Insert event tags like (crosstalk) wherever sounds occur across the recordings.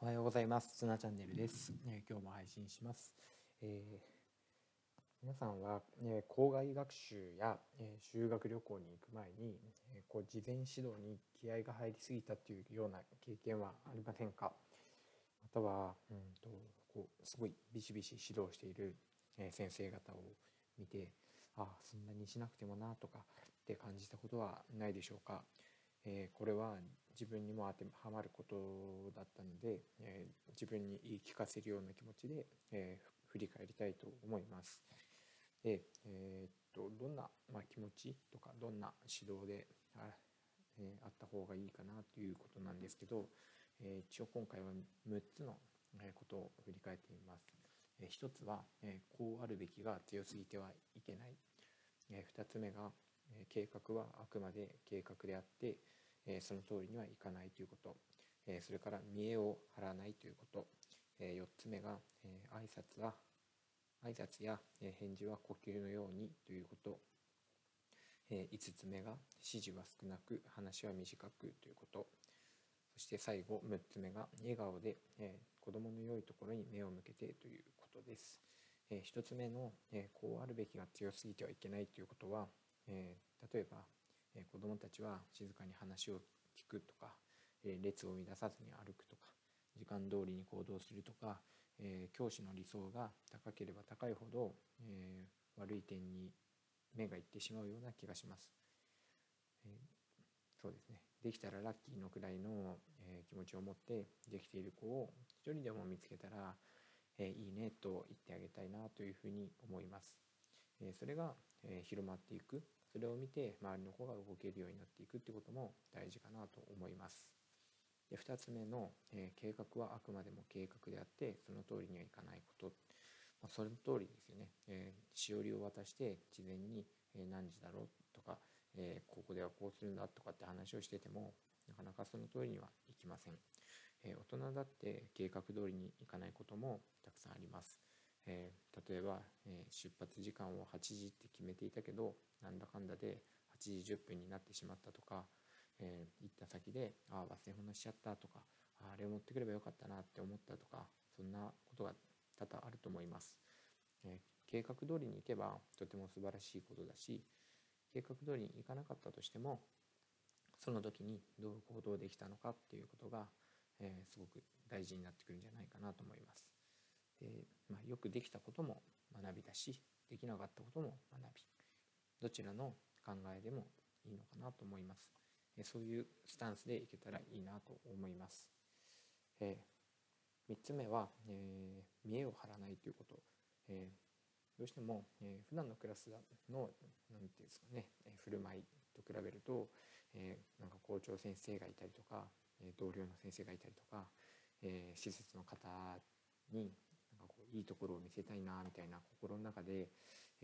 おはようございます。ツナチャンネルです。え、今日も配信します。えー、皆さんは、え、校外学習や、え修学旅行に行く前に、えこう事前指導に気合が入りすぎたというような経験はありませんか？または、うんとこうすごいビシビシ指導している、え先生方を見てああそんなにしなくてもなとかって感じたことはないでしょうか？えこれは自分にも当てはまることだったので、え自分に言い聞かせるような気持ちで、え振り返りたいと思います。で、え、っとどんな、ま、気持ちとかどんな指導であ,、えあった方がいいかなということなんですけど、え一応今回は6つのことを振り返ってみます。え1つは、えこうあるべきが強すぎてはいけない。え2つ目が計画はあくまで計画であってえその通りにはいかないということ。えそれから見栄を張らないということ。え4つ目がえ挨拶は挨拶や返事は呼吸のようにということ。え5つ目が指示は少なく話は短くということ。そして最後6つ目が笑顔でえ子どもの良いところに目を向けてということです。え1つ目のえこうあるべきが強すぎてはいけないということはえ、例えば、え、子どもたちは静かに話を聞くとか、え、列を乱さずに歩くとか時間通りに行動するとか、え、教師の理想が高ければ高いほど、え、悪い点に目がいってしまうような気がします。え、そうですねできたらラッキーのくらいの、え、気持ちを持ってできている子を一人でも見つけたら、え、いいねと言ってあげたいなというふうに思います。え、それが、え、広まっていくそれを見て周りの子が動けるようになっていくってことも大事かなと思います。で2つ目の、えー、計画はあくまでも計画であってその通りにはいかないこと、まあ、その通りですよね、えー、しおりを渡して事前に、え、何時だろうとか、えー、ここではこうするんだとかって話をしててもなかなかその通りにはいきません、え、大人だって計画通りにいかないこともたくさんあります。えー、例えば、えー、出発時間を8時って決めていたけどなんだかんだで8時10分になってしまったとか、えー、行った先でああ忘れ物しちゃったとかあれを持ってくればよかったなって思ったとかそんなことが多々あると思います。え計画通りに行けばとても素晴らしいことだし計画通りに行かなかったとしてもその時にどう行動できたのかっていうことが、えすごく大事になってくるんじゃないかなと思います。で、まあ、よくできたことも学びだしできなかったことも学び。どちらの考えでもいいのかなと思います。そういうスタンスでいけたらいいなと思います、えー、3つ目は、え、見栄を張らないということ、え、どうしても、えー、普段のクラスの何て言うんですかねえ振る舞いと比べると、え、なんか校長先生がいたりとかえ同僚の先生がいたりとか、え、施設の方にたいなみたいな心の中で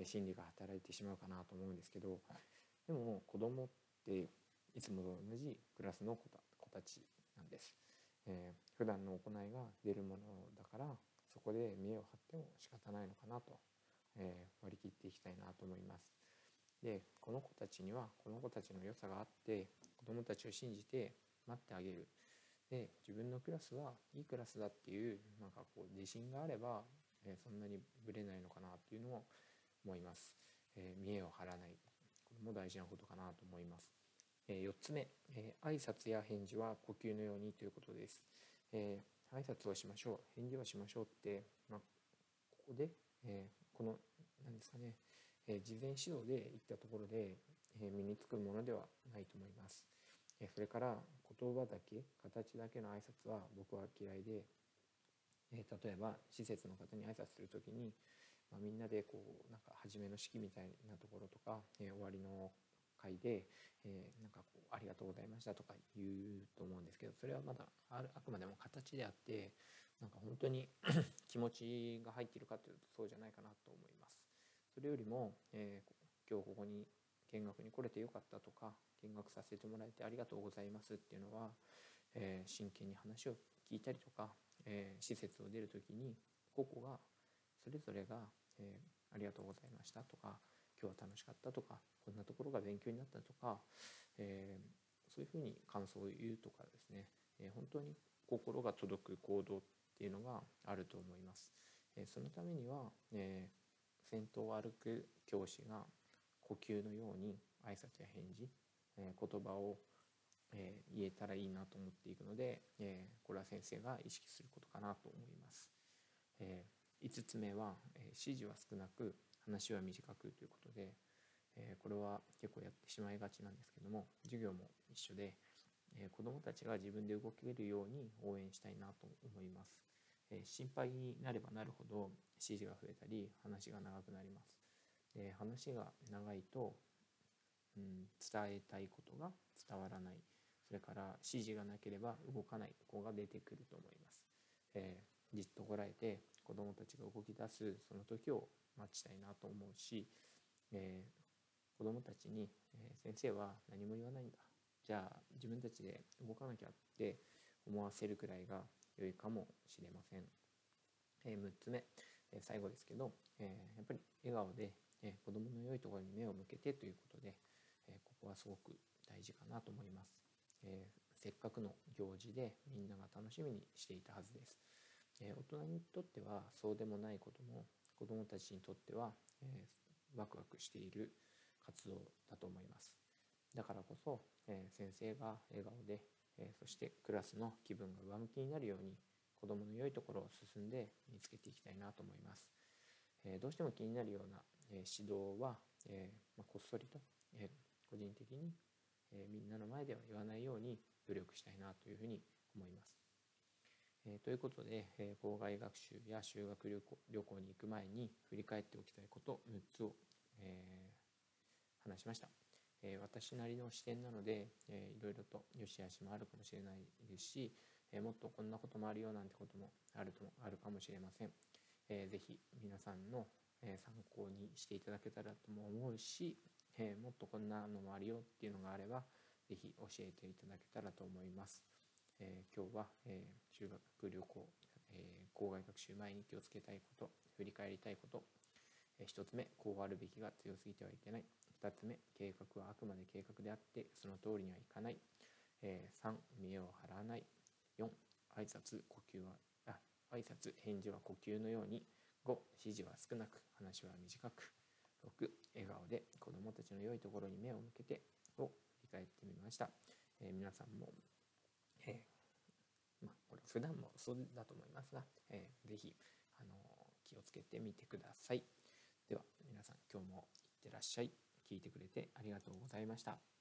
心理が働いてしまうかなと思うんですけどでも子供っていつもと同じクラスの子たちなんです。えー、普段の行いが出るものだからそこで見栄を張っても仕方ないのかなと、えー、割り切っていきたいなと思います。でこの子たちにはこの子たちの良さがあって子どもたちを信じて待ってあげるで自分のクラスはいいクラスだっていうなんかこう自信があれば、え、そんなにぶれないのかなっていうのも思います。えー、見栄を張らないこれも大事なことかなと思います。えー、4つ目、えー、挨拶や返事は呼吸のようにということです。えー、挨拶をしましょう返事をしましょうって、まあ、ここで、えー、この何ですかね、えー、事前指導で言ったところで、えー、身につくものではないと思います。えそれから言葉だけ形だけの挨拶は僕は嫌いでえ例えば施設の方に挨拶する時に、まあ、みんなでこうなんか初めの式みたいなところとか、え終わりの会で、えー、なんかこう「ありがとうございました」とか言うと思うんですけどそれはまだあるあくまでも形であってなんか本当に (coughs) 気持ちが入っているかというとそうじゃないかなと思います。それよりも、えー、今日ここに見学に来れてよかったとか見学させてもらえてありがとうございますっていうのは、えー、真剣に話を聞いたりとか、えー、施設を出る時に個々がそれぞれが、えー、ありがとうございましたとか今日は楽しかったとかこんなところが勉強になったとか、えー、そういうふうに感想を言うとかですね、えー、本当に心が届く行動っていうのがあると思います。えそのためには、え先頭を歩く教師が呼吸のように挨拶や返事、え言葉を、え言えたらいいなと思っているので、えこれは先生が意識することかなと思います。え5つ目は、え指示は少なく話は短くということで、えこれは結構やってしまいがちなんですけども授業も一緒で、え子どもたちが自分で動けるように応援したいなと思います。え心配になればなるほど指示が増えたり話が長くなります。で話が長いと、うん、伝えたいことが伝わらないそれから指示がなければ動かない子が出てくると思います。えー、じっとこらえて子どもたちが動き出すその時を待ちたいなと思うし、えー、子どもたちに、えー、先生は何も言わないんだじゃあ自分たちで動かなきゃって思わせるくらいが良いかもしれません。え、6つ目、え最後ですけど、えやっぱり笑顔で、え子どもの良いところに目を向けてということで、えここはすごく大事かなと思います。えせっかくの行事でみんなが楽しみにしていたはずです。え大人にとってはそうでもないことも子どもたちにとっては、えワクワクしている活動だと思います。だからこそ、え先生が笑顔で、えそしてクラスの気分が上向きになるように子どもの良いところを進んで見つけていきたいなと思います。えどうしても気になるような、え指導は、えまこっそりと、え個人的に、えみんなの前では言わないように努力したいなというふうに思います。えということで、え校外学習や修学旅行旅行に行く前に振り返っておきたいこと6つを、えー、話しました。え私なりの視点なので、えー、いろいろと良し悪しもあるかもしれないですし、えもっとこんなこともあるよなんてこともあるとあるかもしれません。えー、ぜひ皆さんの、参考にしていただけたらとも思うし、えもっとこんなのもあるよっていうのがあればぜひ教えていただけたらと思います。えー、今日は、えー、修学旅行、え、校外学習前に気をつけたいこと振り返りたいこと、え、1つ目こうあるべきが強すぎてはいけない。2つ目計画はあくまで計画であってその通りにはいかない、え、3見栄を張らない。4挨拶呼吸はあ挨拶返事は呼吸のように。5指示は少なく話は短く。6笑顔で子どもたちの良いところに目を向けてを振り返ってみました、えー、皆さんも、えー、まあ、これ普段もそうだと思いますが、えー、ぜひ、あの気をつけてみてください。では皆さん今日もいってらっしゃい。聞いてくれてありがとうございました。